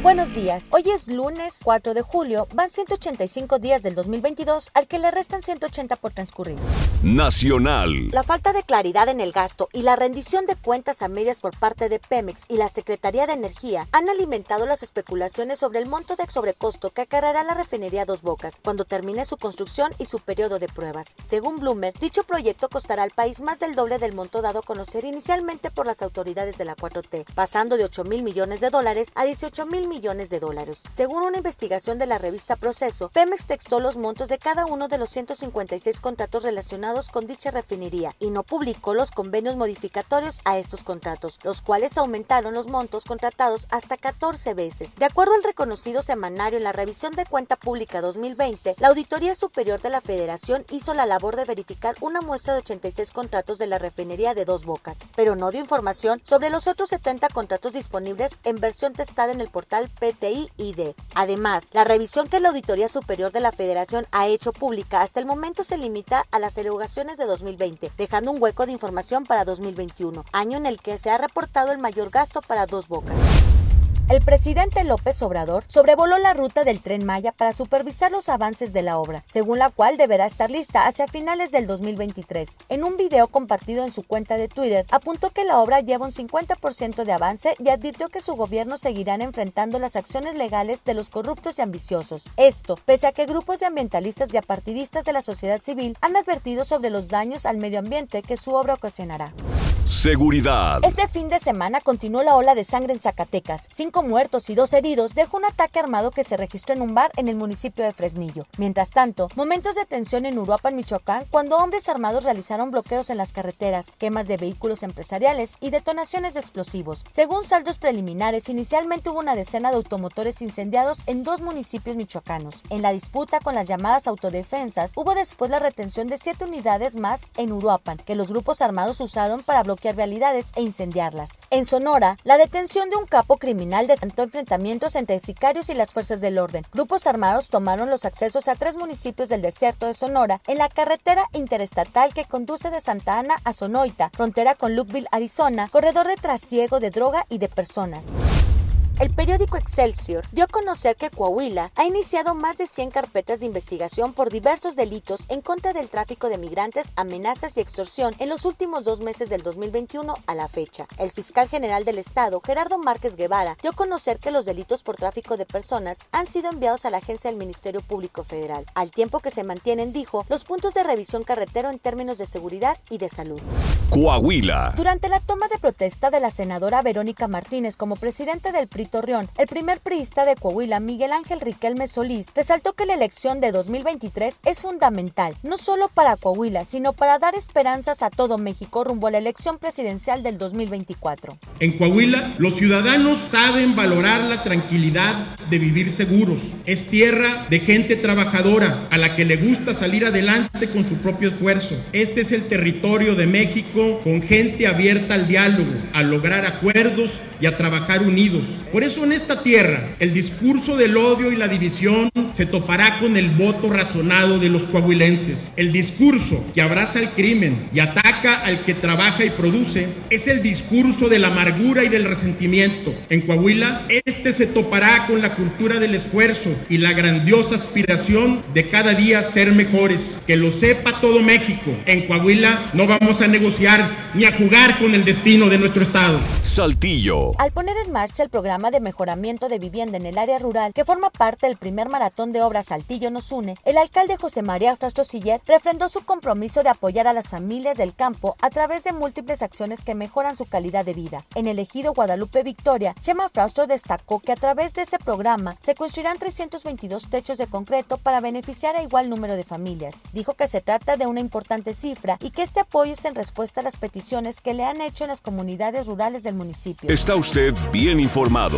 Buenos días. Hoy es lunes 4 de julio. Van 185 días del 2022 al que le restan 180 por transcurrir. Nacional. La falta de claridad en el gasto y la rendición de cuentas a medias por parte de Pemex y la Secretaría de Energía han alimentado las especulaciones sobre el monto de sobrecosto que acarreará la refinería Dos Bocas cuando termine su construcción y su periodo de pruebas. Según Bloomberg, dicho proyecto costará al país más del doble del monto dado a conocer inicialmente por las autoridades de la 4T, pasando de 8 mil millones de dólares a 18 mil millones de dólares. Según una investigación de la revista Proceso, Pemex textó los montos de cada uno de los 156 contratos relacionados con dicha refinería y no publicó los convenios modificatorios a estos contratos, los cuales aumentaron los montos contratados hasta 14 veces. De acuerdo al reconocido semanario en la revisión de cuenta pública 2020, la Auditoría Superior de la Federación hizo la labor de verificar una muestra de 86 contratos de la refinería de Dos Bocas, pero no dio información sobre los otros 70 contratos disponibles en versión testada en el portal PTI-ID. Además, la revisión que la Auditoría Superior de la Federación ha hecho pública hasta el momento se limita a las erogaciones de 2020, dejando un hueco de información para 2021, año en el que se ha reportado el mayor gasto para dos bocas. El presidente López Obrador sobrevoló la ruta del tren Maya para supervisar los avances de la obra, según la cual deberá estar lista hacia finales del 2023. En un video compartido en su cuenta de Twitter, apuntó que la obra lleva un 50% de avance y advirtió que su gobierno seguirán enfrentando las acciones legales de los corruptos y ambiciosos. Esto, pese a que grupos de ambientalistas y apartidistas de la sociedad civil han advertido sobre los daños al medio ambiente que su obra ocasionará. Seguridad. Este fin de semana continuó la ola de sangre en Zacatecas. Cinco muertos y dos heridos dejó un ataque armado que se registró en un bar en el municipio de Fresnillo. Mientras tanto, momentos de tensión en Uruapan, Michoacán, cuando hombres armados realizaron bloqueos en las carreteras, quemas de vehículos empresariales y detonaciones de explosivos. Según saldos preliminares, inicialmente hubo una decena de automotores incendiados en dos municipios michoacanos. En la disputa con las llamadas autodefensas, hubo después la retención de siete unidades más en Uruapan, que los grupos armados usaron para bloquear realidades e incendiarlas. En Sonora, la detención de un capo criminal desató enfrentamientos entre sicarios y las fuerzas del orden. Grupos armados tomaron los accesos a tres municipios del desierto de Sonora en la carretera interestatal que conduce de Santa Ana a Sonoita, frontera con Lukeville, Arizona, corredor de trasiego de droga y de personas. El periódico Excelsior dio a conocer que Coahuila ha iniciado más de 100 carpetas de investigación por diversos delitos en contra del tráfico de migrantes, amenazas y extorsión en los últimos dos meses del 2021 a la fecha. El fiscal general del Estado, Gerardo Márquez Guevara, dio a conocer que los delitos por tráfico de personas han sido enviados a la agencia del Ministerio Público Federal, al tiempo que se mantienen, dijo, los puntos de revisión carretero en términos de seguridad y de salud. Coahuila. Durante la toma de protesta de la senadora Verónica Martínez como presidente del PRI Torreón, el primer priista de Coahuila, Miguel Ángel Riquelme Solís, resaltó que la elección de 2023 es fundamental, no solo para Coahuila, sino para dar esperanzas a todo México rumbo a la elección presidencial del 2024. En Coahuila, los ciudadanos saben valorar la tranquilidad de vivir seguros. Es tierra de gente trabajadora, a la que le gusta salir adelante con su propio esfuerzo. Este es el territorio de México con gente abierta al diálogo, a lograr acuerdos y a trabajar unidos. Por eso en esta tierra el discurso del odio y la división se topará con el voto razonado de los coahuilenses. El discurso que abraza el crimen y ataca al que trabaja y produce es el discurso de la amargura y del resentimiento. En Coahuila este se topará con la cultura del esfuerzo y la grandiosa aspiración de cada día ser mejores. Que lo sepa todo México. En Coahuila no vamos a negociar ni a jugar con el destino de nuestro estado. Saltillo. Al poner en marcha el programa de mejoramiento de vivienda en el área rural, que forma parte del primer maratón de obras Saltillo nos une, el alcalde José María Frastro Siller refrendó su compromiso de apoyar a las familias del campo a través de múltiples acciones que mejoran su calidad de vida. En el ejido Guadalupe Victoria, Chema Frastro destacó que a través de ese programa se construirán 322 techos de concreto para beneficiar a igual número de familias. Dijo que se trata de una importante cifra y que este apoyo es en respuesta a las peticiones que le han hecho en las comunidades rurales del municipio. Está usted bien informado.